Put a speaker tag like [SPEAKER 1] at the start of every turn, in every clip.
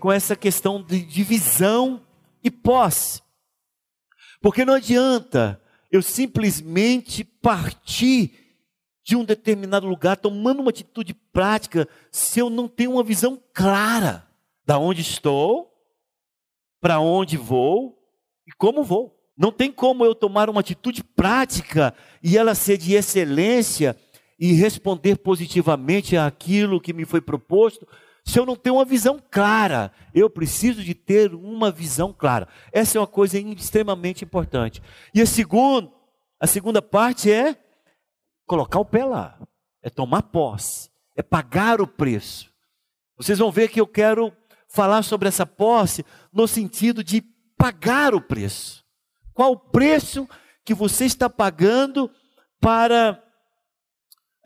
[SPEAKER 1] com essa questão de divisão e posse. Porque não adianta eu simplesmente partir de um determinado lugar tomando uma atitude prática se eu não tenho uma visão clara da onde estou, para onde vou e como vou. Não tem como eu tomar uma atitude prática e ela ser de excelência e responder positivamente àquilo que me foi proposto se eu não tenho uma visão clara. Eu preciso de ter uma visão clara. Essa é uma coisa extremamente importante. E a segunda, a segunda parte é colocar o pé lá, é tomar posse, é pagar o preço. Vocês vão ver que eu quero falar sobre essa posse no sentido de pagar o preço. Qual o preço que você está pagando para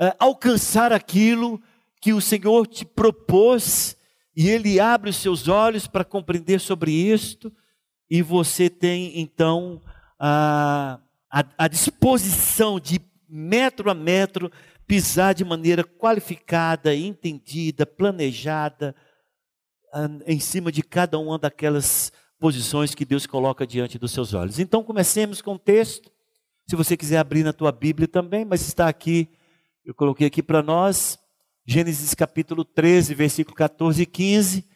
[SPEAKER 1] é, alcançar aquilo que o Senhor te propôs e Ele abre os seus olhos para compreender sobre isto e você tem então a, a, a disposição de metro a metro pisar de maneira qualificada, entendida, planejada em cima de cada uma daquelas posições que Deus coloca diante dos seus olhos. Então comecemos com o texto. Se você quiser abrir na tua Bíblia também, mas está aqui, eu coloquei aqui para nós, Gênesis capítulo 13, versículo 14 e 15,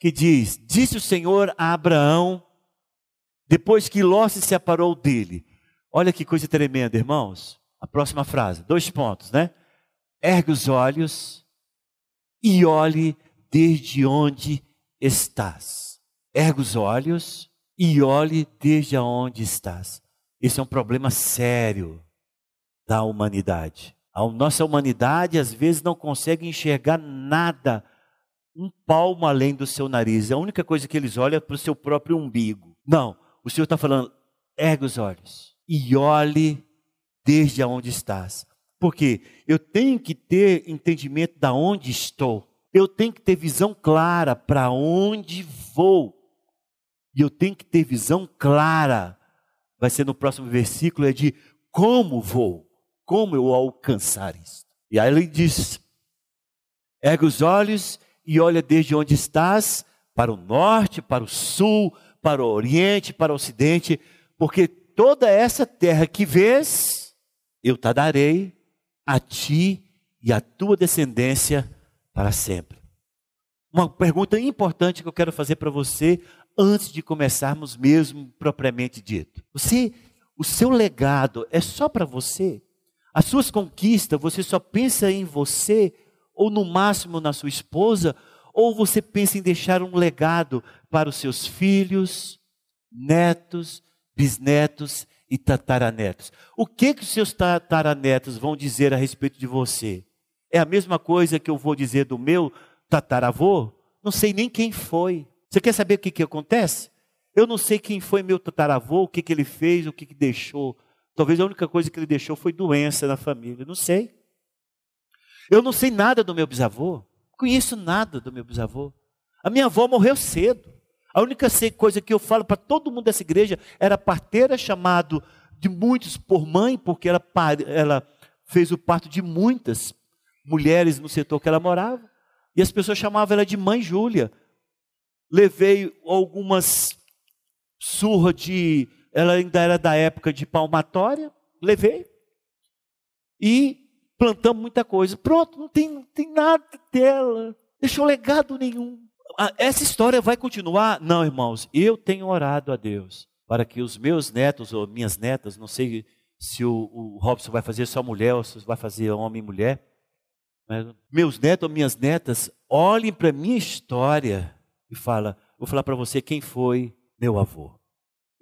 [SPEAKER 1] que diz: Disse o Senhor a Abraão, depois que Ló se separou dele. Olha que coisa tremenda, irmãos. A próxima frase, dois pontos, né? Ergue os olhos e olhe desde onde estás. Ergue os olhos e olhe desde onde estás. Esse é um problema sério da humanidade. A nossa humanidade às vezes não consegue enxergar nada, um palmo além do seu nariz. A única coisa que eles olham é para o seu próprio umbigo. Não, o Senhor está falando, ergue os olhos e olhe desde onde estás. Porque eu tenho que ter entendimento de onde estou. Eu tenho que ter visão clara para onde vou. E eu tenho que ter visão clara, vai ser no próximo versículo, é de como vou como eu alcançar isso? E aí ele diz: ergue os olhos e olha desde onde estás, para o norte, para o sul, para o oriente, para o ocidente, porque toda essa terra que vês, eu te darei a ti e à tua descendência para sempre. Uma pergunta importante que eu quero fazer para você antes de começarmos mesmo propriamente dito. Você, o seu legado é só para você? As suas conquistas, você só pensa em você, ou no máximo na sua esposa, ou você pensa em deixar um legado para os seus filhos, netos, bisnetos e tataranetos. O que que os seus tataranetos vão dizer a respeito de você? É a mesma coisa que eu vou dizer do meu tataravô? Não sei nem quem foi. Você quer saber o que, que acontece? Eu não sei quem foi meu tataravô, o que, que ele fez, o que, que deixou. Talvez a única coisa que ele deixou foi doença na família. Não sei. Eu não sei nada do meu bisavô. Conheço nada do meu bisavô. A minha avó morreu cedo. A única coisa que eu falo para todo mundo dessa igreja era parteira, chamado de muitos por mãe, porque ela, ela fez o parto de muitas mulheres no setor que ela morava. E as pessoas chamavam ela de mãe Júlia. Levei algumas surras de ela ainda era da época de palmatória, levei. E plantamos muita coisa. Pronto, não tem, não tem nada dela. Deixou legado nenhum. Ah, essa história vai continuar? Não, irmãos. Eu tenho orado a Deus para que os meus netos ou minhas netas, não sei se o, o Robson vai fazer só mulher ou se vai fazer homem e mulher, mas meus netos ou minhas netas olhem para minha história e fala, vou falar para você quem foi meu avô.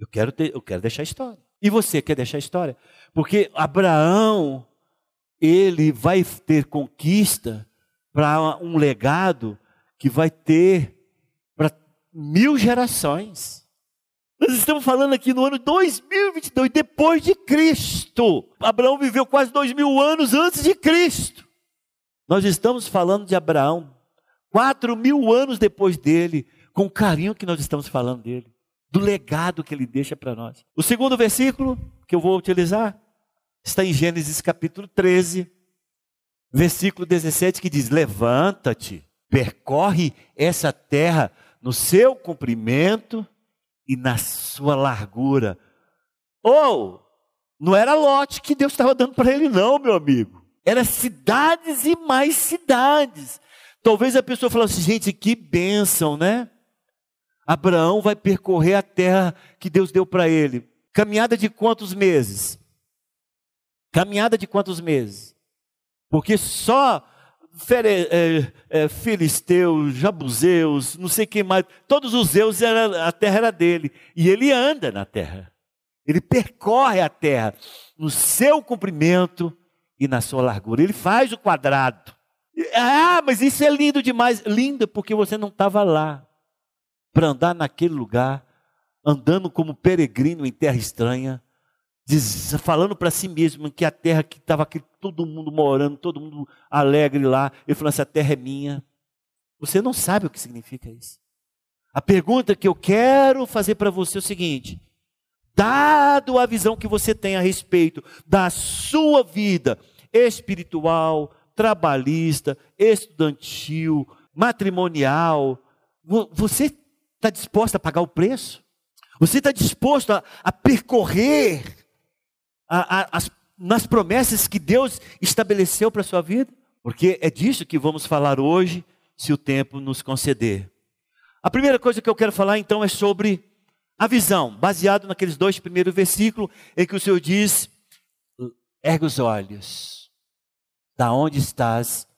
[SPEAKER 1] Eu quero, ter, eu quero deixar história. E você quer deixar história? Porque Abraão, ele vai ter conquista para um legado que vai ter para mil gerações. Nós estamos falando aqui no ano 2022, depois de Cristo. Abraão viveu quase dois mil anos antes de Cristo. Nós estamos falando de Abraão quatro mil anos depois dele, com o carinho que nós estamos falando dele, do legado que ele deixa para nós. O segundo versículo que eu vou utilizar está em Gênesis capítulo 13, versículo 17, que diz: Levanta-te, percorre essa terra no seu comprimento e na sua largura. Ou, não era lote que Deus estava dando para ele, não, meu amigo. Era cidades e mais cidades. Talvez a pessoa falasse, gente, que bênção, né? Abraão vai percorrer a terra que Deus deu para ele. Caminhada de quantos meses? Caminhada de quantos meses? Porque só fere, é, é, filisteus, jabuseus, não sei quem mais, todos os zeus, era, a terra era dele. E ele anda na terra. Ele percorre a terra no seu comprimento e na sua largura. Ele faz o quadrado. Ah, mas isso é lindo demais. Lindo porque você não estava lá para andar naquele lugar, andando como peregrino em terra estranha, diz, falando para si mesmo que a terra que estava aqui, todo mundo morando, todo mundo alegre lá, ele falou: essa terra é minha. Você não sabe o que significa isso. A pergunta que eu quero fazer para você é o seguinte: dado a visão que você tem a respeito da sua vida espiritual, trabalhista, estudantil, matrimonial, você está disposto a pagar o preço? Você está disposto a, a percorrer a, a, as, nas promessas que Deus estabeleceu para a sua vida? Porque é disso que vamos falar hoje, se o tempo nos conceder. A primeira coisa que eu quero falar então é sobre a visão, baseado naqueles dois primeiros versículos, em que o Senhor diz: ergue os olhos, da onde estás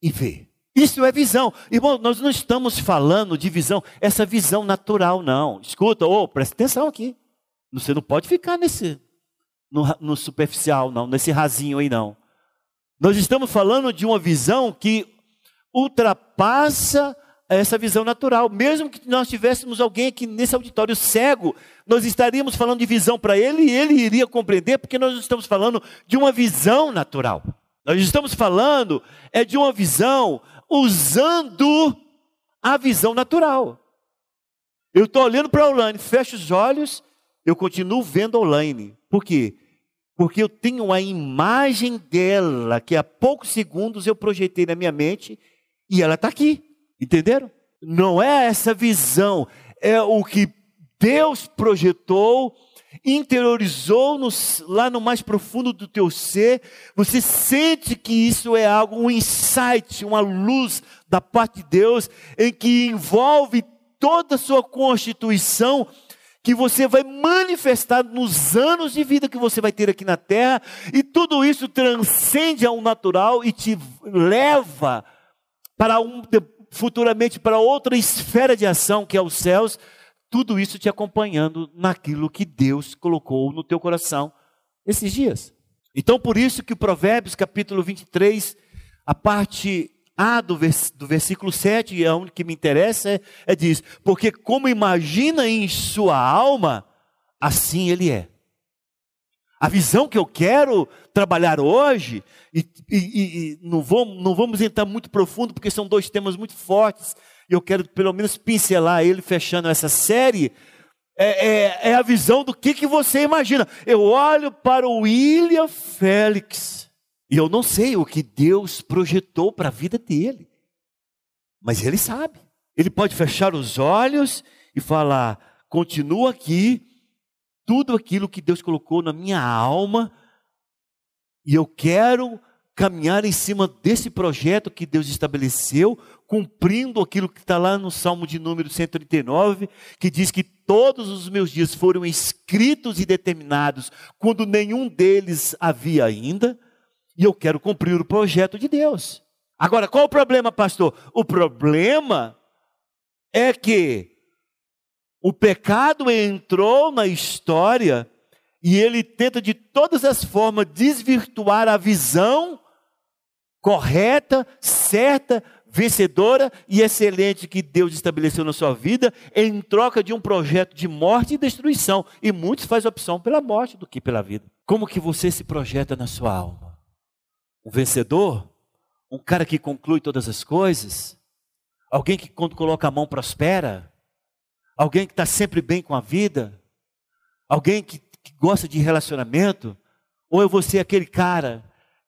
[SPEAKER 1] e vê. Isso é visão. Irmão, nós não estamos falando de visão, essa visão natural, não. Escuta, ô, oh, presta atenção aqui. Você não pode ficar nesse no, no superficial, não, nesse rasinho aí, não. Nós estamos falando de uma visão que ultrapassa essa visão natural. Mesmo que nós tivéssemos alguém aqui nesse auditório cego, nós estaríamos falando de visão para ele e ele iria compreender, porque nós estamos falando de uma visão natural. Nós estamos falando é de uma visão usando a visão natural. Eu estou olhando para a Olaine, fecho os olhos, eu continuo vendo a Olaine. Por quê? Porque eu tenho a imagem dela que há poucos segundos eu projetei na minha mente e ela está aqui. Entenderam? Não é essa visão, é o que Deus projetou, interiorizou nos, lá no mais profundo do teu ser. Você sente que isso é algo, um insight, uma luz da parte de Deus, em que envolve toda a sua constituição que você vai manifestar nos anos de vida que você vai ter aqui na terra, e tudo isso transcende ao natural e te leva para um futuramente para outra esfera de ação que é os céus, tudo isso te acompanhando naquilo que Deus colocou no teu coração esses dias. Então por isso que o Provérbios capítulo 23, a parte a do, vers, do versículo 7, e é onde que me interessa, é, é diz: Porque como imagina em sua alma, assim ele é. A visão que eu quero trabalhar hoje, e, e, e não, não vamos entrar muito profundo, porque são dois temas muito fortes, eu quero pelo menos pincelar ele fechando essa série. É, é, é a visão do que, que você imagina. Eu olho para o William Félix e eu não sei o que Deus projetou para a vida dele. Mas ele sabe. Ele pode fechar os olhos e falar: continua aqui, tudo aquilo que Deus colocou na minha alma, e eu quero caminhar em cima desse projeto que Deus estabeleceu, cumprindo aquilo que está lá no Salmo de número 139, que diz que todos os meus dias foram escritos e determinados, quando nenhum deles havia ainda. E eu quero cumprir o projeto de Deus. Agora, qual o problema, pastor? O problema é que o pecado entrou na história e ele tenta de todas as formas desvirtuar a visão correta, certa, vencedora e excelente que Deus estabeleceu na sua vida em troca de um projeto de morte e destruição. E muitos fazem opção pela morte do que pela vida. Como que você se projeta na sua alma? Um vencedor? Um cara que conclui todas as coisas? Alguém que quando coloca a mão prospera? Alguém que está sempre bem com a vida? Alguém que, que gosta de relacionamento? Ou eu vou ser aquele cara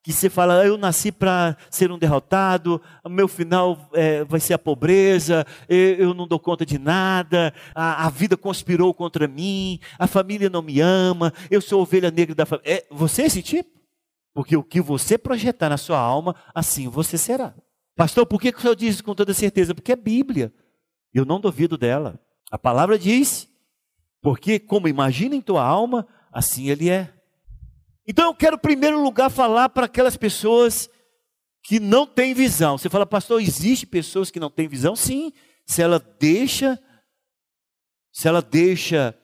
[SPEAKER 1] que você fala, ah, eu nasci para ser um derrotado, meu final é, vai ser a pobreza, eu, eu, não dou conta de nada, a, a, vida conspirou contra mim, a família não me ama, eu sou ovelha negra da família. É, você é esse tipo? Porque o que você projetar na sua alma, assim você será. Pastor, por que, que o senhor diz isso com toda certeza? Porque é Bíblia. Eu não duvido dela. A palavra diz, porque como imagina em tua alma, assim ele é. Então eu quero, em primeiro lugar, falar para aquelas pessoas que não têm visão. Você fala, pastor, existe pessoas que não têm visão? Sim, se ela deixa, se ela deixa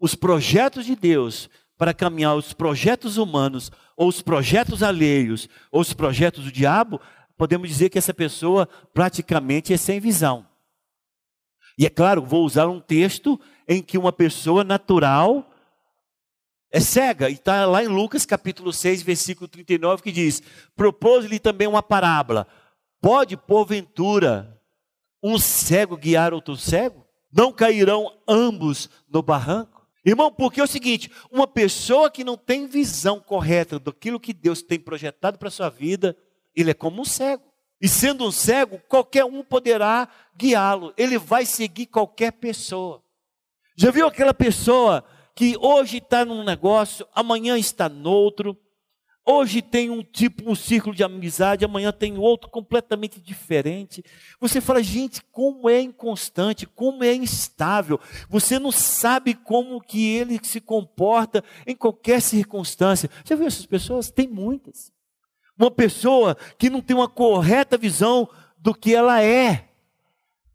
[SPEAKER 1] os projetos de Deus para caminhar os projetos humanos, ou os projetos alheios, ou os projetos do diabo, podemos dizer que essa pessoa praticamente é sem visão. E é claro, vou usar um texto em que uma pessoa natural é cega, e está lá em Lucas capítulo 6, versículo 39, que diz: Propôs-lhe também uma parábola. Pode, porventura, um cego guiar outro cego? Não cairão ambos no barranco? Irmão, porque é o seguinte: uma pessoa que não tem visão correta daquilo que Deus tem projetado para a sua vida, ele é como um cego. E sendo um cego, qualquer um poderá guiá-lo. Ele vai seguir qualquer pessoa. Já viu aquela pessoa que hoje está num negócio, amanhã está noutro, hoje tem um tipo, um círculo de amizade, amanhã tem outro completamente diferente. Você fala, gente, como é inconstante, como é instável. Você não sabe como que ele se comporta em qualquer circunstância. Já viu essas pessoas? Tem muitas. Uma pessoa que não tem uma correta visão do que ela é.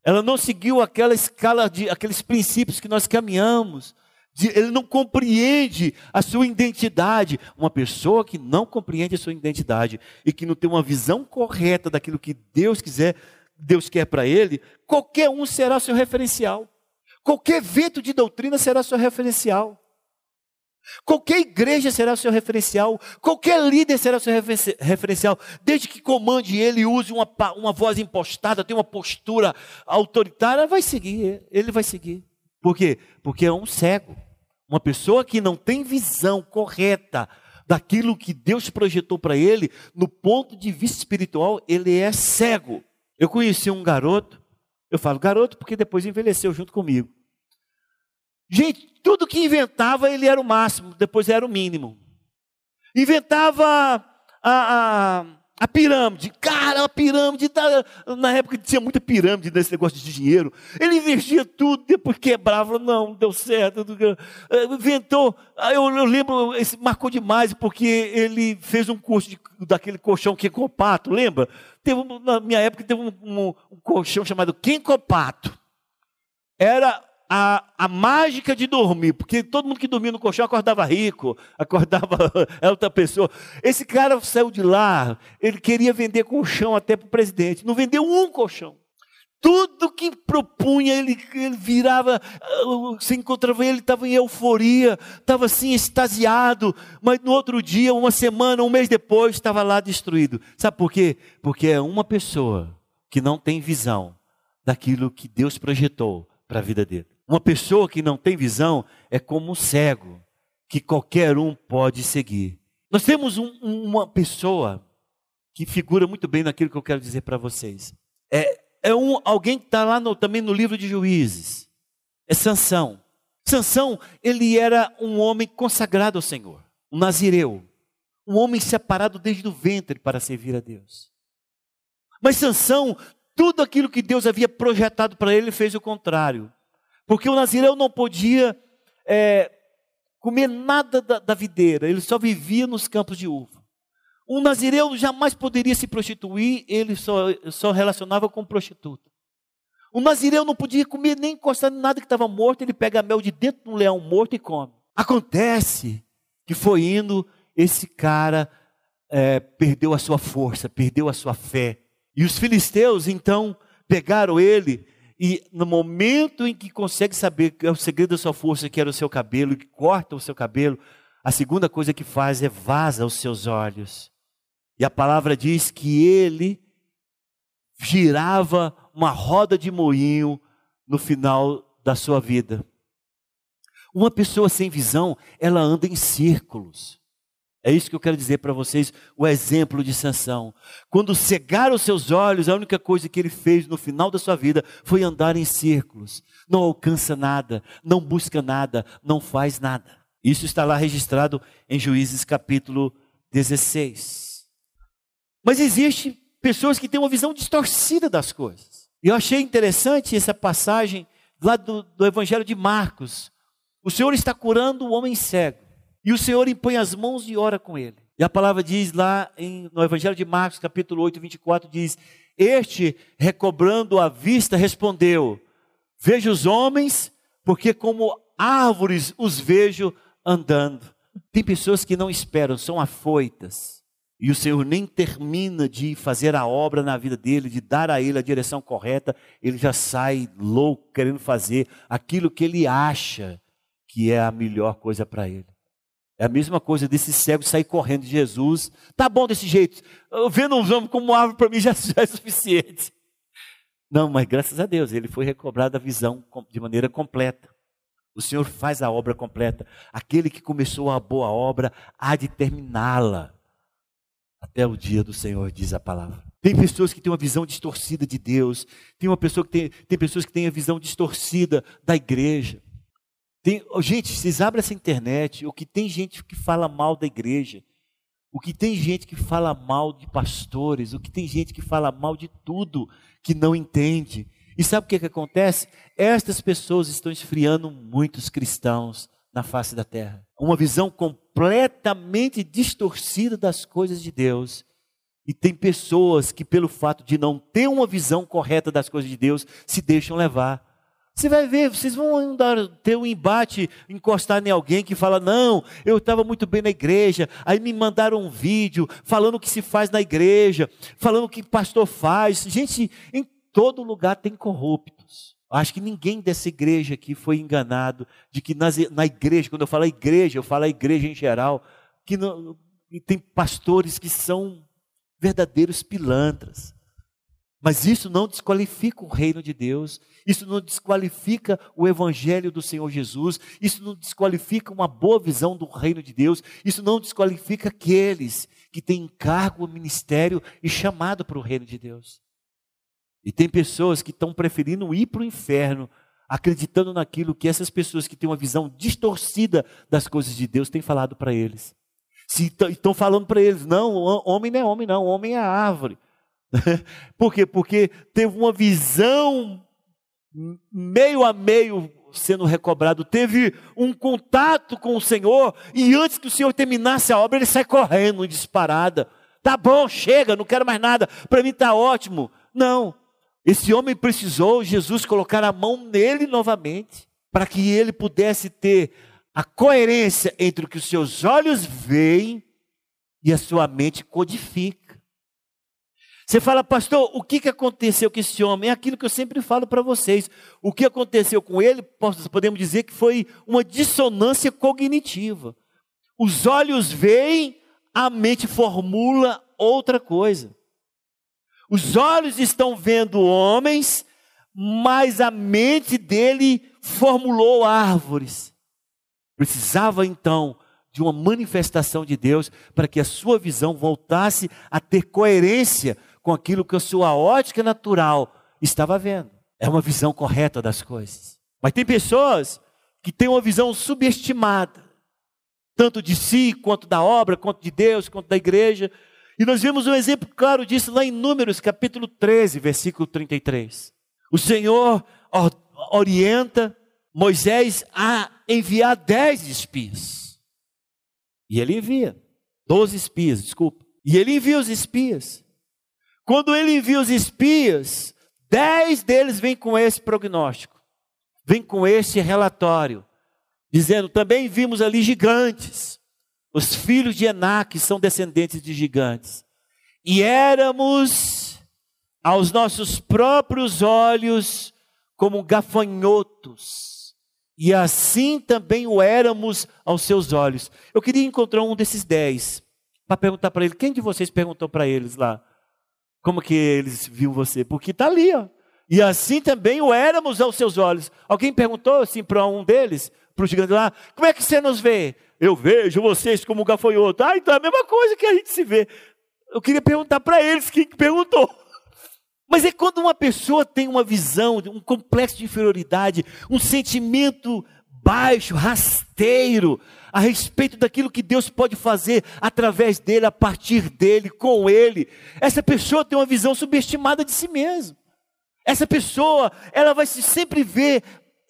[SPEAKER 1] Ela não seguiu aquela escala de aqueles princípios que nós caminhamos ele não compreende a sua identidade. Uma pessoa que não compreende a sua identidade e que não tem uma visão correta daquilo que Deus quiser, Deus quer para ele, qualquer um será seu referencial. Qualquer vento de doutrina será seu referencial. Qualquer igreja será seu referencial, qualquer líder será seu referencial, desde que comande ele, use uma, uma voz impostada, tenha uma postura autoritária, vai seguir, ele vai seguir. Por quê? Porque é um cego. Uma pessoa que não tem visão correta daquilo que Deus projetou para ele, no ponto de vista espiritual, ele é cego. Eu conheci um garoto, eu falo garoto porque depois envelheceu junto comigo. Gente, tudo que inventava ele era o máximo, depois era o mínimo. Inventava a, a, a pirâmide, cara, a pirâmide, tá, na época tinha muita pirâmide nesse negócio de dinheiro. Ele investia tudo, depois quebrava, não, deu certo. Eh, inventou, eu, eu lembro, esse marcou demais, porque ele fez um curso de, daquele colchão Quencopato, lembra? Teve, na minha época teve um, um, um colchão chamado Quencopato. Era a, a mágica de dormir, porque todo mundo que dormia no colchão acordava rico, acordava outra pessoa. Esse cara saiu de lá, ele queria vender colchão até para o presidente, não vendeu um colchão. Tudo que propunha, ele, ele virava, se encontrava ele, estava em euforia, estava assim, extasiado, mas no outro dia, uma semana, um mês depois, estava lá destruído. Sabe por quê? Porque é uma pessoa que não tem visão daquilo que Deus projetou para a vida dele. Uma pessoa que não tem visão é como um cego, que qualquer um pode seguir. Nós temos um, uma pessoa que figura muito bem naquilo que eu quero dizer para vocês. É, é um, alguém que está lá no, também no livro de Juízes. É Sansão. Sansão, ele era um homem consagrado ao Senhor, um nazireu, um homem separado desde o ventre para servir a Deus. Mas Sansão, tudo aquilo que Deus havia projetado para ele, fez o contrário. Porque o nazireu não podia é, comer nada da, da videira, ele só vivia nos campos de uva. Um nazireu jamais poderia se prostituir, ele só, só relacionava com prostituta. O nazireu não podia comer nem encostar em nada que estava morto, ele pega mel de dentro de um leão morto e come. Acontece que foi indo, esse cara é, perdeu a sua força, perdeu a sua fé, E os filisteus então pegaram ele e no momento em que consegue saber que é o segredo da sua força, que era o seu cabelo, que corta o seu cabelo, a segunda coisa que faz é vaza os seus olhos. E a palavra diz que ele girava uma roda de moinho no final da sua vida. Uma pessoa sem visão, ela anda em círculos. É isso que eu quero dizer para vocês, o exemplo de Sansão. Quando cegaram seus olhos, a única coisa que ele fez no final da sua vida foi andar em círculos. Não alcança nada, não busca nada, não faz nada. Isso está lá registrado em Juízes capítulo 16. Mas existe pessoas que têm uma visão distorcida das coisas. E eu achei interessante essa passagem lá do, do Evangelho de Marcos. O Senhor está curando o homem cego. E o Senhor impõe as mãos e ora com ele. E a palavra diz lá em, no Evangelho de Marcos, capítulo 8, 24, diz: Este, recobrando a vista, respondeu: Vejo os homens, porque como árvores os vejo andando. Tem pessoas que não esperam, são afoitas. E o Senhor nem termina de fazer a obra na vida dele, de dar a ele a direção correta, ele já sai louco querendo fazer aquilo que ele acha que é a melhor coisa para ele. É a mesma coisa desse cego sair correndo de Jesus. Tá bom desse jeito. Vendo um homem como árvore para mim já, já é suficiente. Não, mas graças a Deus, ele foi recobrado a visão de maneira completa. O Senhor faz a obra completa. Aquele que começou a boa obra há de terminá-la. Até o dia do Senhor, diz a palavra. Tem pessoas que têm uma visão distorcida de Deus. Tem uma pessoa que tem, tem pessoas que têm a visão distorcida da igreja. Tem, gente, vocês abrem essa internet, o que tem gente que fala mal da igreja, o que tem gente que fala mal de pastores, o que tem gente que fala mal de tudo que não entende. E sabe o que, que acontece? Estas pessoas estão esfriando muitos cristãos na face da terra. Uma visão completamente distorcida das coisas de Deus. E tem pessoas que, pelo fato de não ter uma visão correta das coisas de Deus, se deixam levar. Você vai ver, vocês vão ter um embate, encostar em alguém que fala: Não, eu estava muito bem na igreja. Aí me mandaram um vídeo falando o que se faz na igreja, falando o que pastor faz. Gente, em todo lugar tem corruptos. Acho que ninguém dessa igreja aqui foi enganado de que nas, na igreja, quando eu falo igreja, eu falo a igreja em geral, que não, tem pastores que são verdadeiros pilantras. Mas isso não desqualifica o reino de Deus, isso não desqualifica o evangelho do Senhor Jesus, isso não desqualifica uma boa visão do reino de Deus, isso não desqualifica aqueles que têm encargo, ministério e chamado para o reino de Deus. E tem pessoas que estão preferindo ir para o inferno, acreditando naquilo que essas pessoas que têm uma visão distorcida das coisas de Deus têm falado para eles. Estão falando para eles, não, homem não é homem, não, homem é árvore. Por quê? Porque teve uma visão meio a meio sendo recobrado, teve um contato com o Senhor, e antes que o Senhor terminasse a obra, ele sai correndo, disparada. Tá bom, chega, não quero mais nada, para mim está ótimo. Não, esse homem precisou Jesus colocar a mão nele novamente, para que ele pudesse ter a coerência entre o que os seus olhos veem e a sua mente codifica. Você fala, pastor, o que, que aconteceu com esse homem? É aquilo que eu sempre falo para vocês. O que aconteceu com ele, podemos dizer que foi uma dissonância cognitiva. Os olhos veem, a mente formula outra coisa. Os olhos estão vendo homens, mas a mente dele formulou árvores. Precisava então de uma manifestação de Deus para que a sua visão voltasse a ter coerência com aquilo que a sua ótica natural estava vendo. É uma visão correta das coisas. Mas tem pessoas que têm uma visão subestimada, tanto de si, quanto da obra, quanto de Deus, quanto da igreja. E nós vemos um exemplo claro disso lá em Números, capítulo 13, versículo 33. O Senhor orienta Moisés a enviar dez espias. E ele envia. Doze espias, desculpa. E ele envia os espias. Quando ele envia os espias, dez deles vêm com esse prognóstico, vêm com esse relatório, dizendo: também vimos ali gigantes. Os filhos de Enac são descendentes de gigantes. E éramos aos nossos próprios olhos como gafanhotos, e assim também o éramos aos seus olhos. Eu queria encontrar um desses dez, para perguntar para ele, quem de vocês perguntou para eles lá? Como que eles viram você? Porque está ali, ó. E assim também o éramos aos seus olhos. Alguém perguntou assim para um deles, para o gigante lá, como é que você nos vê? Eu vejo vocês como gafanhoto. Ah, então é a mesma coisa que a gente se vê. Eu queria perguntar para eles quem perguntou. Mas é quando uma pessoa tem uma visão, um complexo de inferioridade, um sentimento baixo, rasteiro, a respeito daquilo que Deus pode fazer através dele, a partir dele, com ele. Essa pessoa tem uma visão subestimada de si mesmo. Essa pessoa, ela vai sempre ver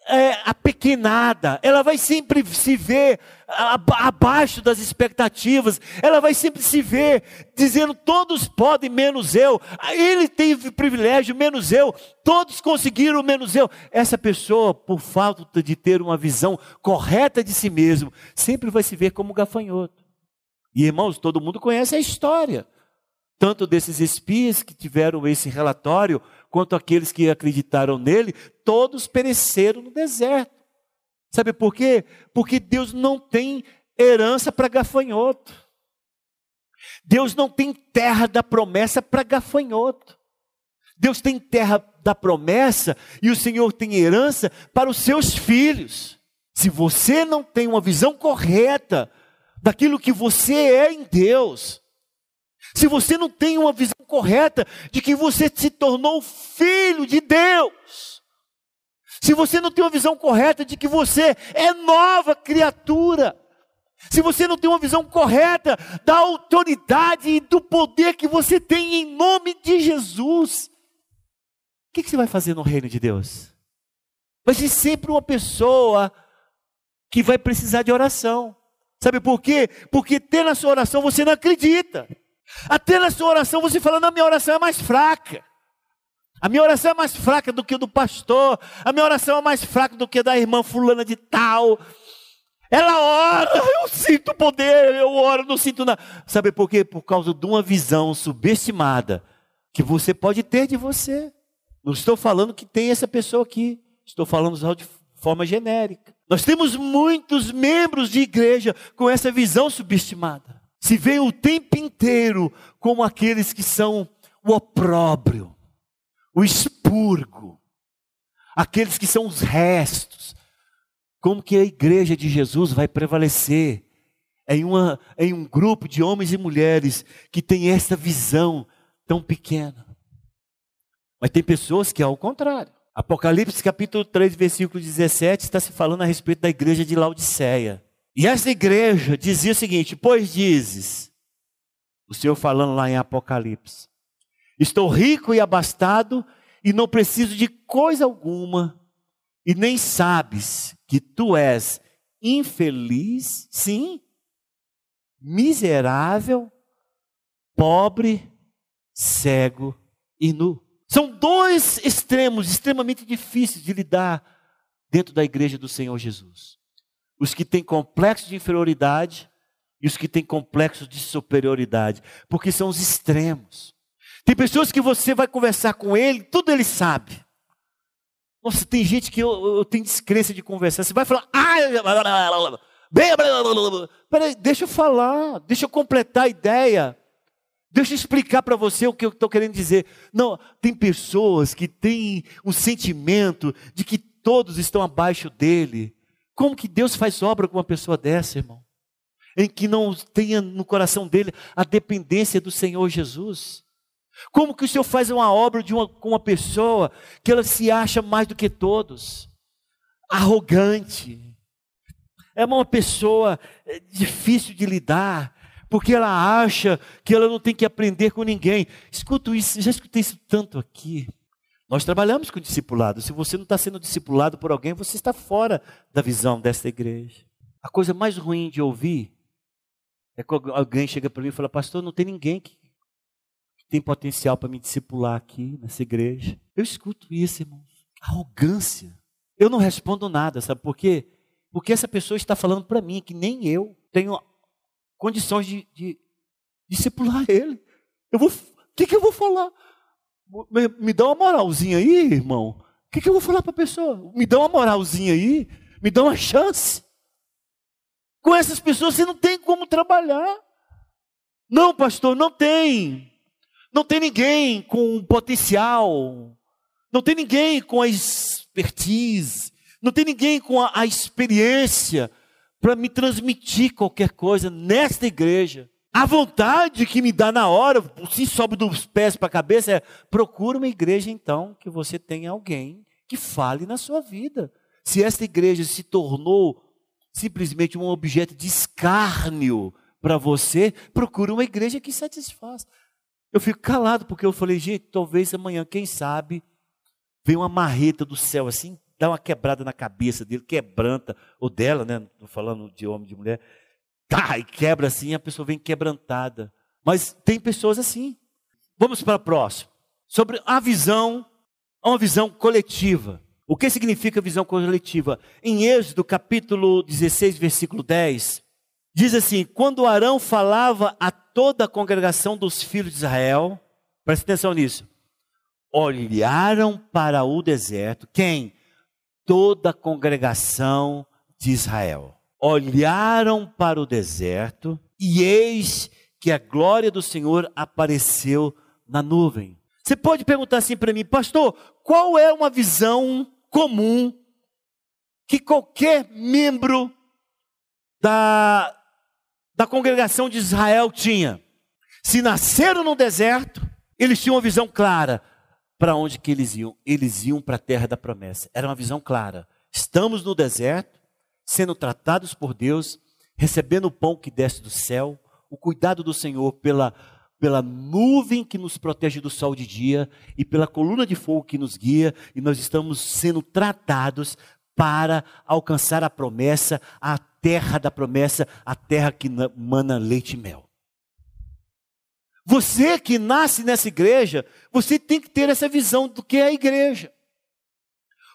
[SPEAKER 1] é, apequenada, ela vai sempre se ver abaixo das expectativas, ela vai sempre se ver dizendo: todos podem, menos eu, ele teve privilégio, menos eu, todos conseguiram, menos eu. Essa pessoa, por falta de ter uma visão correta de si mesmo, sempre vai se ver como gafanhoto. E irmãos, todo mundo conhece a história, tanto desses espias que tiveram esse relatório quanto aqueles que acreditaram nele, todos pereceram no deserto. Sabe por quê? Porque Deus não tem herança para gafanhoto. Deus não tem terra da promessa para gafanhoto. Deus tem terra da promessa e o Senhor tem herança para os seus filhos. Se você não tem uma visão correta daquilo que você é em Deus, se você não tem uma visão correta de que você se tornou filho de Deus, se você não tem uma visão correta de que você é nova criatura, se você não tem uma visão correta da autoridade e do poder que você tem em nome de Jesus, o que, que você vai fazer no reino de Deus? Vai ser sempre uma pessoa que vai precisar de oração. Sabe por quê? Porque ter na sua oração você não acredita. Até na sua oração você fala, não, minha oração é mais fraca. A minha oração é mais fraca do que a do pastor. A minha oração é mais fraca do que a da irmã fulana de tal. Ela ora, eu sinto poder, eu oro, não sinto nada. Sabe por quê? Por causa de uma visão subestimada que você pode ter de você. Não estou falando que tem essa pessoa aqui. Estou falando só de forma genérica. Nós temos muitos membros de igreja com essa visão subestimada se vê o tempo inteiro como aqueles que são o opróbrio, o expurgo, aqueles que são os restos. Como que a igreja de Jesus vai prevalecer em, uma, em um grupo de homens e mulheres que tem essa visão tão pequena? Mas tem pessoas que é ao contrário. Apocalipse capítulo 3, versículo 17, está se falando a respeito da igreja de Laodiceia. E essa igreja dizia o seguinte: Pois dizes, o Senhor falando lá em Apocalipse, estou rico e abastado e não preciso de coisa alguma, e nem sabes que tu és infeliz, sim, miserável, pobre, cego e nu. São dois extremos extremamente difíceis de lidar dentro da igreja do Senhor Jesus os que têm complexo de inferioridade e os que têm complexo de superioridade, porque são os extremos. Tem pessoas que você vai conversar com ele, tudo ele sabe. Nossa, tem gente que eu, eu tenho descrença de conversar. Você vai falar, ah, peraí, deixa eu falar, deixa eu completar a ideia. Deixa eu explicar para você o que eu estou querendo dizer. Não, tem pessoas que têm um sentimento de que todos estão abaixo dele. Como que Deus faz obra com uma pessoa dessa, irmão? Em que não tenha no coração dele a dependência do Senhor Jesus? Como que o Senhor faz uma obra de uma, com uma pessoa que ela se acha mais do que todos? Arrogante. É uma pessoa é, difícil de lidar, porque ela acha que ela não tem que aprender com ninguém. Escuto isso, já escutei isso tanto aqui. Nós trabalhamos com discipulado. Se você não está sendo discipulado por alguém, você está fora da visão desta igreja. A coisa mais ruim de ouvir é quando alguém chega para mim e fala: Pastor, não tem ninguém que tem potencial para me discipular aqui nessa igreja. Eu escuto isso, irmãos. Arrogância. Eu não respondo nada, sabe por quê? Porque essa pessoa está falando para mim que nem eu tenho condições de, de discipular ele. Eu vou, o que, que eu vou falar? Me dá uma moralzinha aí, irmão. O que, que eu vou falar para a pessoa? Me dá uma moralzinha aí, me dá uma chance. Com essas pessoas você não tem como trabalhar. Não, pastor, não tem. Não tem ninguém com potencial. Não tem ninguém com a expertise. Não tem ninguém com a, a experiência para me transmitir qualquer coisa nesta igreja. A vontade que me dá na hora, se sobe dos pés para a cabeça, é procura uma igreja então que você tenha alguém que fale na sua vida. Se esta igreja se tornou simplesmente um objeto de escárnio para você, procura uma igreja que satisfaz. Eu fico calado porque eu falei, gente, talvez amanhã, quem sabe, vem uma marreta do céu assim, dá uma quebrada na cabeça dele, quebranta, ou dela, né? Estou falando de homem, de mulher tá, e quebra assim, a pessoa vem quebrantada. Mas tem pessoas assim. Vamos para o próximo. Sobre a visão, uma visão coletiva. O que significa visão coletiva? Em Êxodo capítulo 16, versículo 10, diz assim: Quando Arão falava a toda a congregação dos filhos de Israel, preste atenção nisso, olharam para o deserto, quem? Toda a congregação de Israel olharam para o deserto e eis que a glória do Senhor apareceu na nuvem. Você pode perguntar assim para mim, pastor, qual é uma visão comum que qualquer membro da, da congregação de Israel tinha? Se nasceram no deserto, eles tinham uma visão clara para onde que eles iam. Eles iam para a terra da promessa. Era uma visão clara. Estamos no deserto, sendo tratados por Deus, recebendo o pão que desce do céu, o cuidado do Senhor pela, pela nuvem que nos protege do sol de dia e pela coluna de fogo que nos guia, e nós estamos sendo tratados para alcançar a promessa, a terra da promessa, a terra que mana leite e mel. Você que nasce nessa igreja, você tem que ter essa visão do que é a igreja.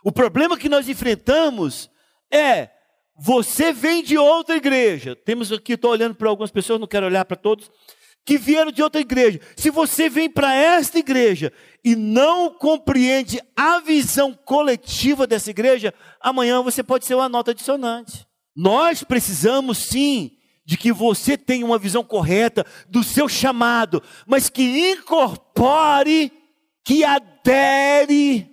[SPEAKER 1] O problema que nós enfrentamos é você vem de outra igreja. Temos aqui, estou olhando para algumas pessoas, não quero olhar para todos, que vieram de outra igreja. Se você vem para esta igreja e não compreende a visão coletiva dessa igreja, amanhã você pode ser uma nota dissonante. Nós precisamos sim de que você tenha uma visão correta do seu chamado, mas que incorpore, que adere,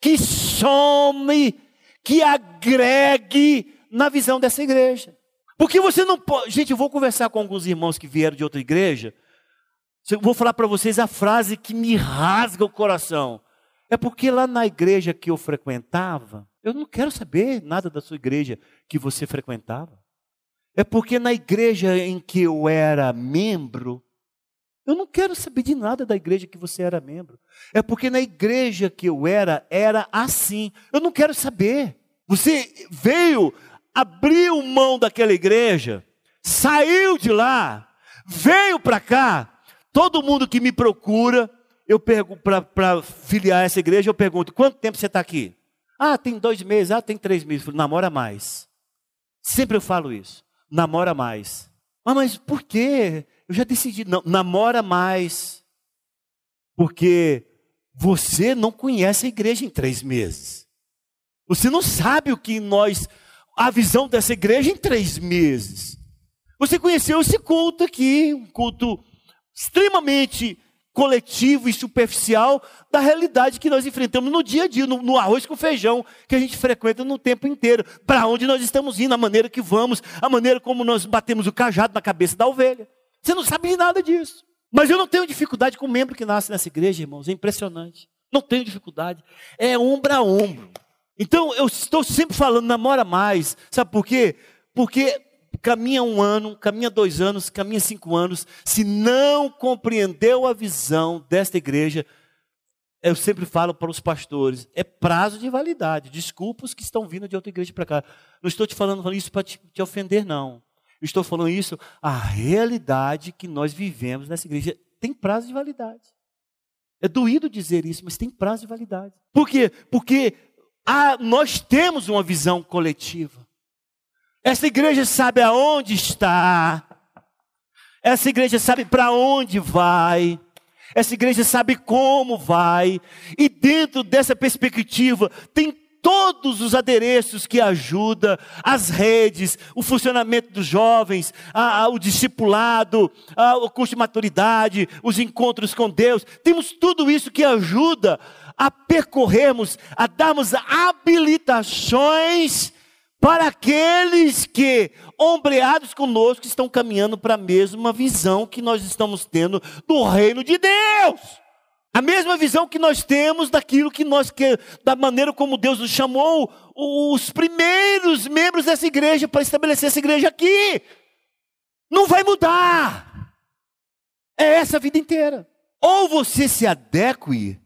[SPEAKER 1] que some, que agregue na visão dessa igreja. Porque você não pode. Gente, eu vou conversar com alguns irmãos que vieram de outra igreja. Eu vou falar para vocês a frase que me rasga o coração. É porque lá na igreja que eu frequentava, eu não quero saber nada da sua igreja que você frequentava. É porque na igreja em que eu era membro, eu não quero saber de nada da igreja que você era membro. É porque na igreja que eu era, era assim. Eu não quero saber. Você veio abriu mão daquela igreja, saiu de lá, veio para cá. Todo mundo que me procura, eu pergunto para filiar essa igreja, eu pergunto: quanto tempo você está aqui? Ah, tem dois meses, ah, tem três meses. Falo, namora mais. Sempre eu falo isso. Namora mais. Ah, mas por quê? Eu já decidi, não, namora mais. Porque você não conhece a igreja em três meses. Você não sabe o que nós a visão dessa igreja em três meses. Você conheceu esse culto aqui, um culto extremamente coletivo e superficial da realidade que nós enfrentamos no dia a dia, no, no arroz com feijão que a gente frequenta no tempo inteiro. Para onde nós estamos indo, a maneira que vamos, a maneira como nós batemos o cajado na cabeça da ovelha. Você não sabe de nada disso. Mas eu não tenho dificuldade com o membro que nasce nessa igreja, irmãos. É impressionante. Não tenho dificuldade. É ombro a ombro. Então eu estou sempre falando, namora mais. Sabe por quê? Porque caminha um ano, caminha dois anos, caminha cinco anos. Se não compreendeu a visão desta igreja, eu sempre falo para os pastores, é prazo de validade. Desculpa os que estão vindo de outra igreja para cá. Não estou te falando isso para te, te ofender, não. Estou falando isso, a realidade que nós vivemos nessa igreja tem prazo de validade. É doído dizer isso, mas tem prazo de validade. Por quê? Porque ah, nós temos uma visão coletiva. Essa igreja sabe aonde está. Essa igreja sabe para onde vai. essa igreja sabe como vai, e dentro dessa perspectiva tem todos os adereços que ajudam, as redes, o funcionamento dos jovens, a, a, o discipulado, a, o curso de maturidade, os encontros com Deus. Temos tudo isso que ajuda a percorrermos, a darmos habilitações para aqueles que, ombreados conosco, estão caminhando para a mesma visão que nós estamos tendo do reino de Deus. A mesma visão que nós temos daquilo que nós que da maneira como Deus nos chamou os primeiros membros dessa igreja para estabelecer essa igreja aqui. Não vai mudar. É essa a vida inteira. Ou você se adeque,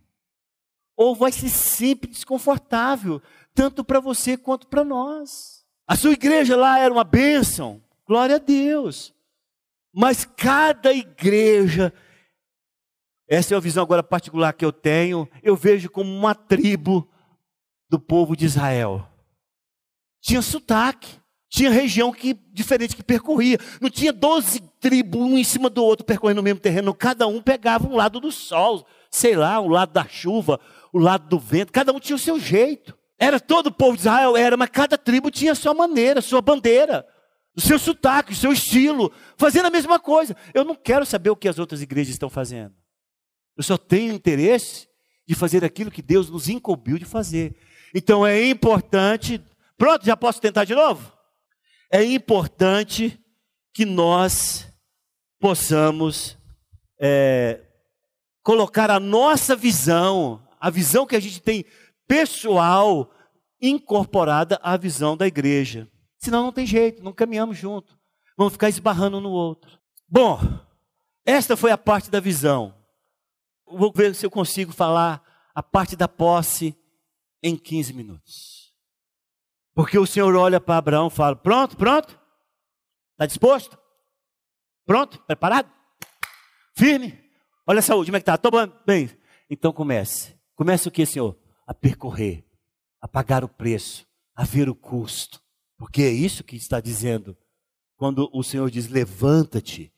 [SPEAKER 1] ou vai ser sempre desconfortável, tanto para você quanto para nós. A sua igreja lá era uma bênção, glória a Deus. Mas cada igreja essa é a visão agora particular que eu tenho. Eu vejo como uma tribo do povo de Israel. Tinha sotaque, tinha região que diferente que percorria. Não tinha 12 tribos, um em cima do outro, percorrendo o mesmo terreno. Cada um pegava um lado do sol, sei lá, o lado da chuva, o lado do vento. Cada um tinha o seu jeito. Era todo o povo de Israel, era, mas cada tribo tinha a sua maneira, a sua bandeira, o seu sotaque, o seu estilo, fazendo a mesma coisa. Eu não quero saber o que as outras igrejas estão fazendo. Eu só tenho interesse de fazer aquilo que Deus nos incumbiu de fazer. Então é importante. Pronto, já posso tentar de novo? É importante que nós possamos é, colocar a nossa visão, a visão que a gente tem pessoal, incorporada à visão da igreja. Senão não tem jeito, não caminhamos junto. Vamos ficar esbarrando no outro. Bom, esta foi a parte da visão. Vou ver se eu consigo falar a parte da posse em 15 minutos. Porque o Senhor olha para Abraão e fala: Pronto, pronto? Está disposto? Pronto? Preparado? Firme? Olha a saúde, como é que está? Estou bem. Então comece. Comece o que, Senhor? A percorrer, a pagar o preço, a ver o custo. Porque é isso que está dizendo. Quando o Senhor diz: Levanta-te,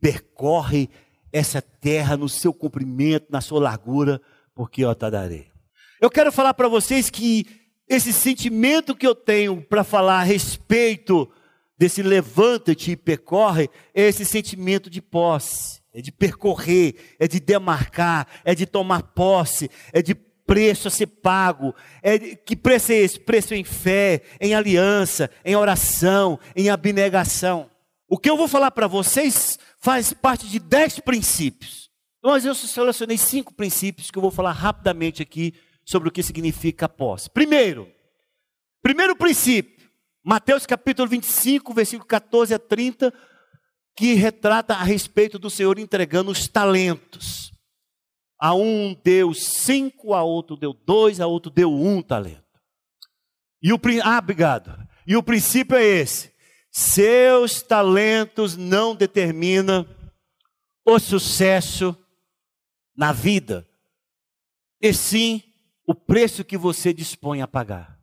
[SPEAKER 1] percorre essa terra no seu comprimento, na sua largura, porque eu te darei. Eu quero falar para vocês que esse sentimento que eu tenho para falar a respeito desse levanta-te e percorre, é esse sentimento de posse, é de percorrer, é de demarcar, é de tomar posse, é de preço a ser pago. É, que preço é esse? Preço em fé, em aliança, em oração, em abnegação. O que eu vou falar para vocês faz parte de dez princípios. Mas eu selecionei cinco princípios que eu vou falar rapidamente aqui sobre o que significa posse. Primeiro, primeiro princípio, Mateus capítulo 25, versículo 14 a 30, que retrata a respeito do Senhor entregando os talentos. A um deu cinco, a outro deu dois, a outro deu um talento. E o ah, obrigado. E o princípio é esse: seus talentos não determinam o sucesso na vida, e sim o preço que você dispõe a pagar.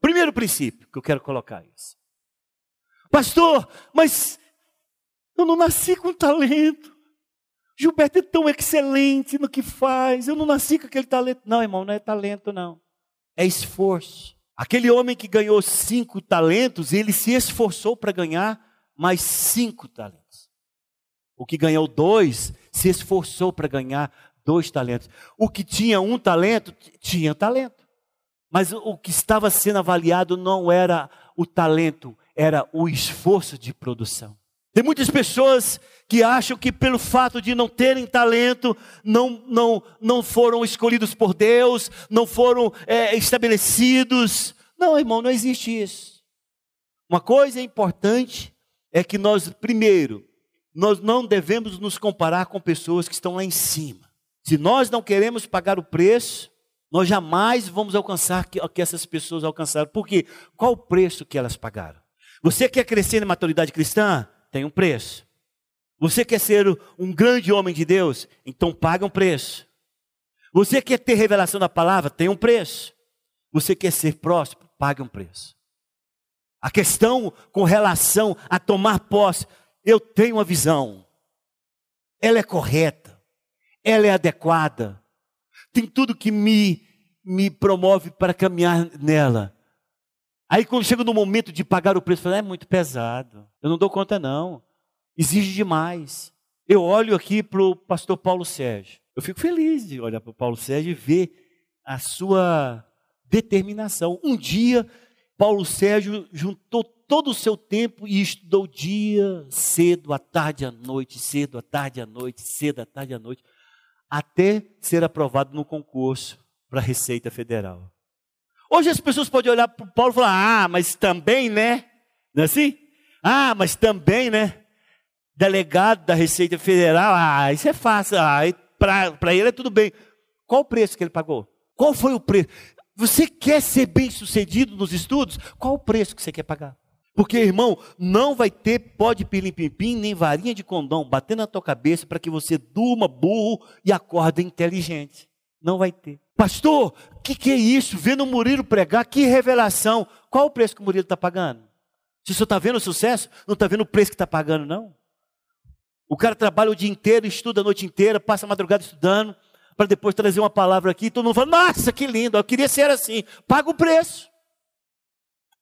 [SPEAKER 1] Primeiro princípio que eu quero colocar isso. Pastor, mas eu não nasci com talento. Gilberto é tão excelente no que faz. Eu não nasci com aquele talento. Não, irmão, não é talento, não. É esforço. Aquele homem que ganhou cinco talentos, ele se esforçou para ganhar mais cinco talentos. O que ganhou dois, se esforçou para ganhar dois talentos. O que tinha um talento, tinha talento. Mas o que estava sendo avaliado não era o talento, era o esforço de produção. Tem muitas pessoas que acham que pelo fato de não terem talento, não, não, não foram escolhidos por Deus, não foram é, estabelecidos. Não, irmão, não existe isso. Uma coisa importante é que nós, primeiro, nós não devemos nos comparar com pessoas que estão lá em cima. Se nós não queremos pagar o preço, nós jamais vamos alcançar o que essas pessoas alcançaram. Por quê? Qual o preço que elas pagaram? Você quer crescer na maturidade cristã? tem um preço. Você quer ser um grande homem de Deus? Então paga um preço. Você quer ter revelação da palavra? Tem um preço. Você quer ser próspero? Pague um preço. A questão com relação a tomar posse, eu tenho uma visão. Ela é correta. ela é adequada, tem tudo que me, me promove para caminhar nela. Aí quando chega no momento de pagar o preço, falo, é muito pesado, eu não dou conta não, exige demais. Eu olho aqui para o pastor Paulo Sérgio, eu fico feliz de olhar para o Paulo Sérgio e ver a sua determinação. Um dia, Paulo Sérgio juntou todo o seu tempo e estudou dia, cedo, à tarde, à noite, cedo, à tarde, à noite, cedo, à tarde, à noite, até ser aprovado no concurso para a Receita Federal. Hoje as pessoas podem olhar para o Paulo e falar: ah, mas também, né? Não é assim? Ah, mas também, né? Delegado da Receita Federal, ah, isso é fácil, ah, para ele é tudo bem. Qual o preço que ele pagou? Qual foi o preço? Você quer ser bem sucedido nos estudos? Qual o preço que você quer pagar? Porque, irmão, não vai ter pó de pilim-pim-pim, nem varinha de condão batendo na tua cabeça para que você durma burro e acorda inteligente. Não vai ter. Pastor, o que, que, é isso? Vendo o Murilo pregar, que revelação. Qual o preço que o Murilo está pagando? Se o senhor está vendo o sucesso, não está vendo o preço que está pagando, não. O cara trabalha o dia inteiro, estuda a noite inteira, passa a madrugada estudando, para depois trazer uma palavra aqui, todo mundo fala, nossa, que lindo, eu queria ser assim. Paga o preço.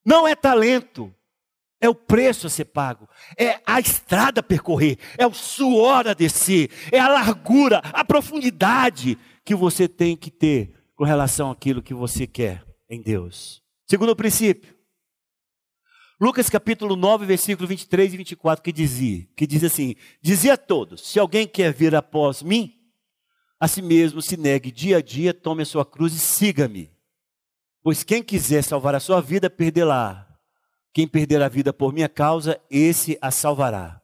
[SPEAKER 1] Não é talento, é o preço a ser pago, é a estrada a percorrer, é o suor a descer, é a largura, a profundidade que você tem que ter com relação àquilo que você quer em Deus. Segundo princípio, Lucas capítulo 9, versículo 23 e 24, que dizia, que diz assim: Dizia a todos: Se alguém quer vir após mim, a si mesmo se negue dia a dia, tome a sua cruz e siga-me. Pois quem quiser salvar a sua vida, perdê-la. Quem perder a vida por minha causa, esse a salvará.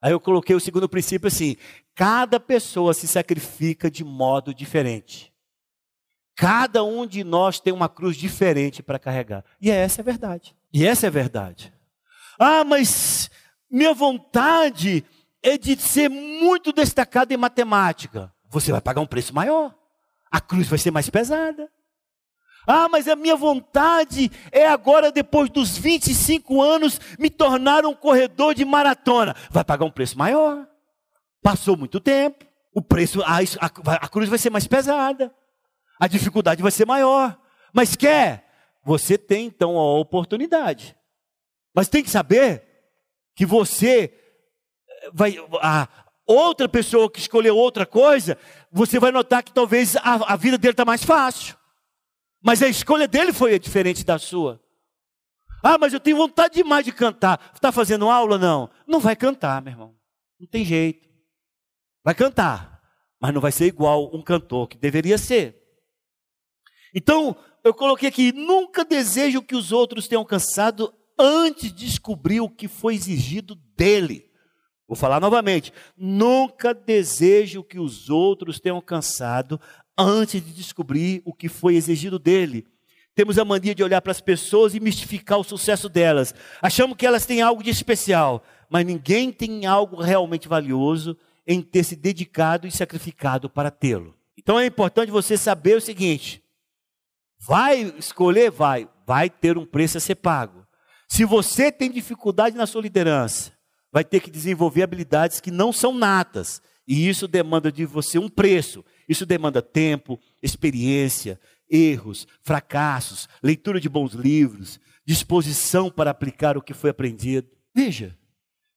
[SPEAKER 1] Aí eu coloquei o segundo princípio assim: cada pessoa se sacrifica de modo diferente. Cada um de nós tem uma cruz diferente para carregar. E essa é a verdade. E essa é a verdade. Ah, mas minha vontade é de ser muito destacado em matemática. Você vai pagar um preço maior. A cruz vai ser mais pesada. Ah, mas a minha vontade é agora, depois dos 25 anos, me tornar um corredor de maratona. Vai pagar um preço maior. Passou muito tempo. O preço, a, a, a cruz vai ser mais pesada. A dificuldade vai ser maior. Mas quer? Você tem então a oportunidade. Mas tem que saber que você eh, vai. A outra pessoa que escolheu outra coisa, você vai notar que talvez a, a vida dele está mais fácil. Mas a escolha dele foi diferente da sua. Ah, mas eu tenho vontade demais de cantar. Está fazendo aula? Não. Não vai cantar, meu irmão. Não tem jeito. Vai cantar, mas não vai ser igual um cantor que deveria ser. Então, eu coloquei aqui: nunca desejo que os outros tenham alcançado antes de descobrir o que foi exigido dele. Vou falar novamente: nunca desejo que os outros tenham alcançado antes de descobrir o que foi exigido dele. Temos a mania de olhar para as pessoas e mistificar o sucesso delas. Achamos que elas têm algo de especial, mas ninguém tem algo realmente valioso em ter se dedicado e sacrificado para tê-lo. Então é importante você saber o seguinte: vai escolher? Vai, vai ter um preço a ser pago. Se você tem dificuldade na sua liderança, vai ter que desenvolver habilidades que não são natas, e isso demanda de você um preço. Isso demanda tempo, experiência, erros, fracassos, leitura de bons livros, disposição para aplicar o que foi aprendido. Veja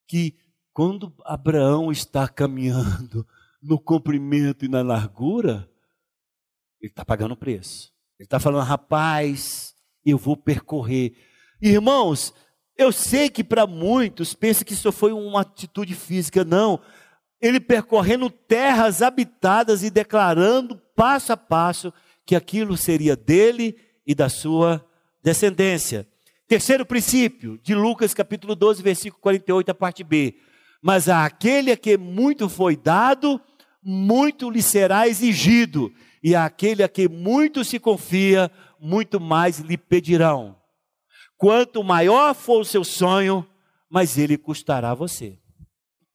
[SPEAKER 1] que quando Abraão está caminhando no comprimento e na largura, ele está pagando preço. Ele está falando, rapaz, eu vou percorrer. Irmãos, eu sei que para muitos pensa que isso foi uma atitude física, não ele percorrendo terras habitadas e declarando passo a passo que aquilo seria dele e da sua descendência. Terceiro princípio, de Lucas capítulo 12, versículo 48, a parte B. Mas a aquele a que muito foi dado, muito lhe será exigido, e àquele a que muito se confia, muito mais lhe pedirão. Quanto maior for o seu sonho, mais ele custará a você.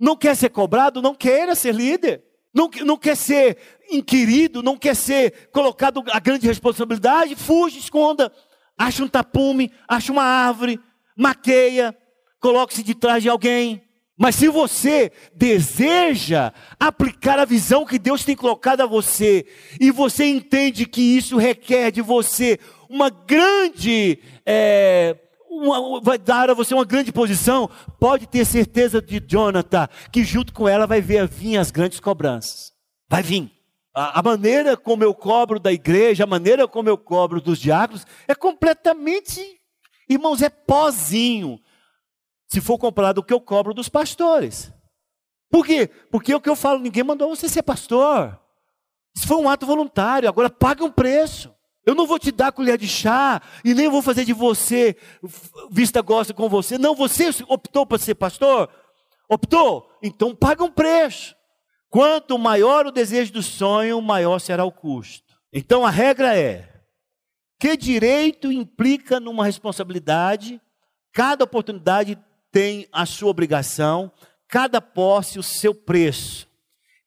[SPEAKER 1] Não quer ser cobrado? Não queira ser líder. Não, não quer ser inquirido, não quer ser colocado a grande responsabilidade, fuja, esconda. Acha um tapume, acha uma árvore, maqueia, coloque-se de trás de alguém. Mas se você deseja aplicar a visão que Deus tem colocado a você, e você entende que isso requer de você uma grande, é, uma, vai dar a você uma grande posição, pode ter certeza de Jonathan, que junto com ela vai vir as grandes cobranças. Vai vir. A, a maneira como eu cobro da igreja, a maneira como eu cobro dos diáconos, é completamente, irmãos, é pozinho se for comparado o que eu cobro dos pastores. Por quê? Porque o que eu falo, ninguém mandou você ser pastor. Isso foi um ato voluntário, agora paga um preço. Eu não vou te dar colher de chá e nem vou fazer de você vista gosta com você. Não, você optou para ser pastor? Optou? Então paga um preço. Quanto maior o desejo do sonho, maior será o custo. Então a regra é: que direito implica numa responsabilidade? Cada oportunidade tem a sua obrigação, cada posse o seu preço.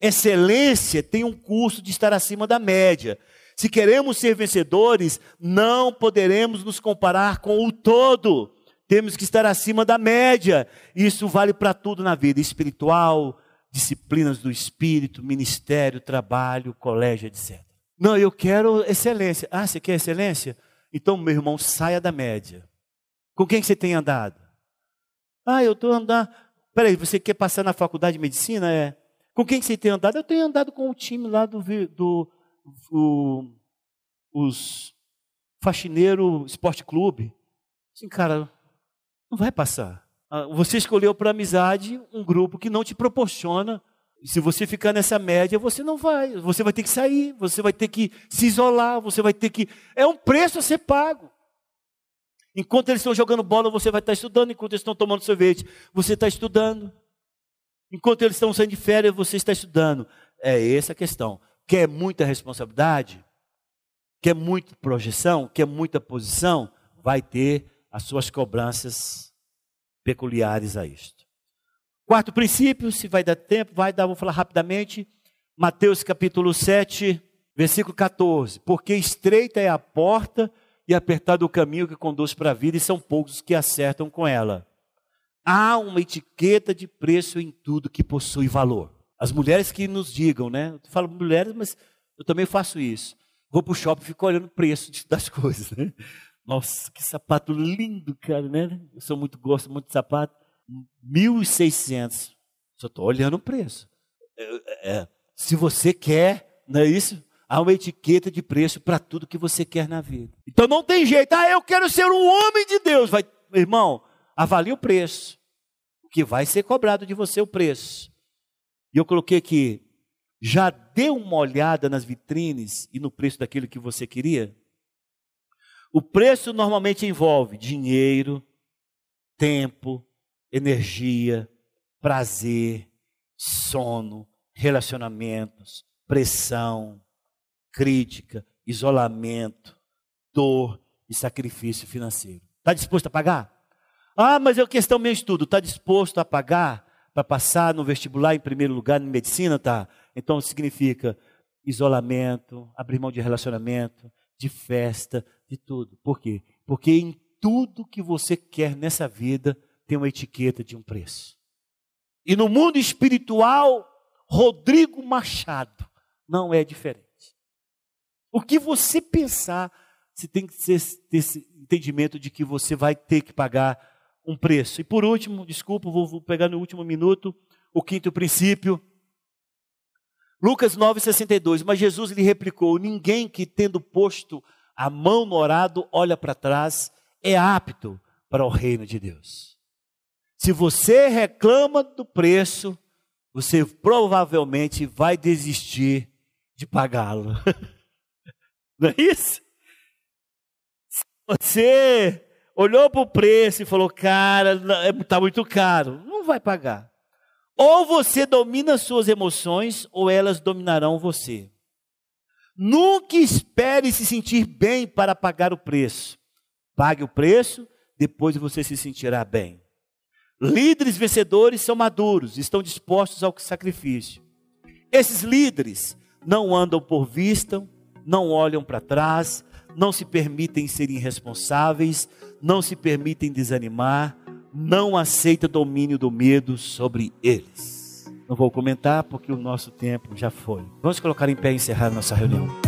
[SPEAKER 1] Excelência tem um custo de estar acima da média. Se queremos ser vencedores, não poderemos nos comparar com o todo. Temos que estar acima da média. Isso vale para tudo na vida: espiritual, disciplinas do espírito, ministério, trabalho, colégio, etc. Não, eu quero excelência. Ah, você quer excelência? Então, meu irmão, saia da média. Com quem você tem andado? Ah, eu estou andando. Peraí, você quer passar na faculdade de medicina? É. Com quem você tem andado? Eu tenho andado com o time lá do, do o, os faxineiro esporte clube. Assim, cara, não vai passar. Ah, você escolheu para amizade um grupo que não te proporciona. Se você ficar nessa média, você não vai. Você vai ter que sair, você vai ter que se isolar, você vai ter que. É um preço a ser pago. Enquanto eles estão jogando bola, você vai estar estudando. Enquanto eles estão tomando sorvete, você está estudando. Enquanto eles estão saindo de férias, você está estudando. É essa a questão. Quer muita responsabilidade? Quer muita projeção? Quer muita posição? Vai ter as suas cobranças peculiares a isto. Quarto princípio, se vai dar tempo, vai dar, vou falar rapidamente. Mateus capítulo 7, versículo 14. Porque estreita é a porta e apertado o caminho que conduz para a vida, e são poucos que acertam com ela. Há uma etiqueta de preço em tudo que possui valor. As mulheres que nos digam, né? Eu falo mulheres, mas eu também faço isso. Vou para o shopping e fico olhando o preço das coisas, né? Nossa, que sapato lindo, cara, né? Eu sou muito, gosto muito de sapato. 1.600. Só estou olhando o preço. É, é, se você quer, não é isso? Há uma etiqueta de preço para tudo que você quer na vida. Então não tem jeito. Ah, eu quero ser um homem de Deus. Vai, irmão, avalie o preço. O que vai ser cobrado de você é o preço. E eu coloquei aqui, já deu uma olhada nas vitrines e no preço daquilo que você queria? O preço normalmente envolve dinheiro, tempo, energia, prazer, sono, relacionamentos, pressão, crítica, isolamento, dor e sacrifício financeiro. Está disposto a pagar? Ah, mas é questão meu estudo. Está disposto a pagar para passar no vestibular em primeiro lugar em medicina? Tá. Então significa isolamento, abrir mão de relacionamento, de festa, de tudo. Por quê? Porque em tudo que você quer nessa vida tem uma etiqueta de um preço. E no mundo espiritual, Rodrigo Machado não é diferente. O que você pensar, você tem que ter esse entendimento de que você vai ter que pagar um preço. E por último, desculpa, vou, vou pegar no último minuto, o quinto princípio. Lucas 9,62. Mas Jesus lhe replicou: Ninguém que, tendo posto a mão no orado, olha para trás, é apto para o reino de Deus. Se você reclama do preço, você provavelmente vai desistir de pagá-lo. Não é isso? Você olhou para o preço e falou, cara, está muito caro, não vai pagar. Ou você domina suas emoções, ou elas dominarão você. Nunca espere se sentir bem para pagar o preço. Pague o preço, depois você se sentirá bem. Líderes vencedores são maduros, estão dispostos ao sacrifício. Esses líderes não andam por vista, não olham para trás, não se permitem ser irresponsáveis, não se permitem desanimar, não aceita domínio do medo sobre eles. Não vou comentar porque o nosso tempo já foi. Vamos colocar em pé e encerrar nossa reunião.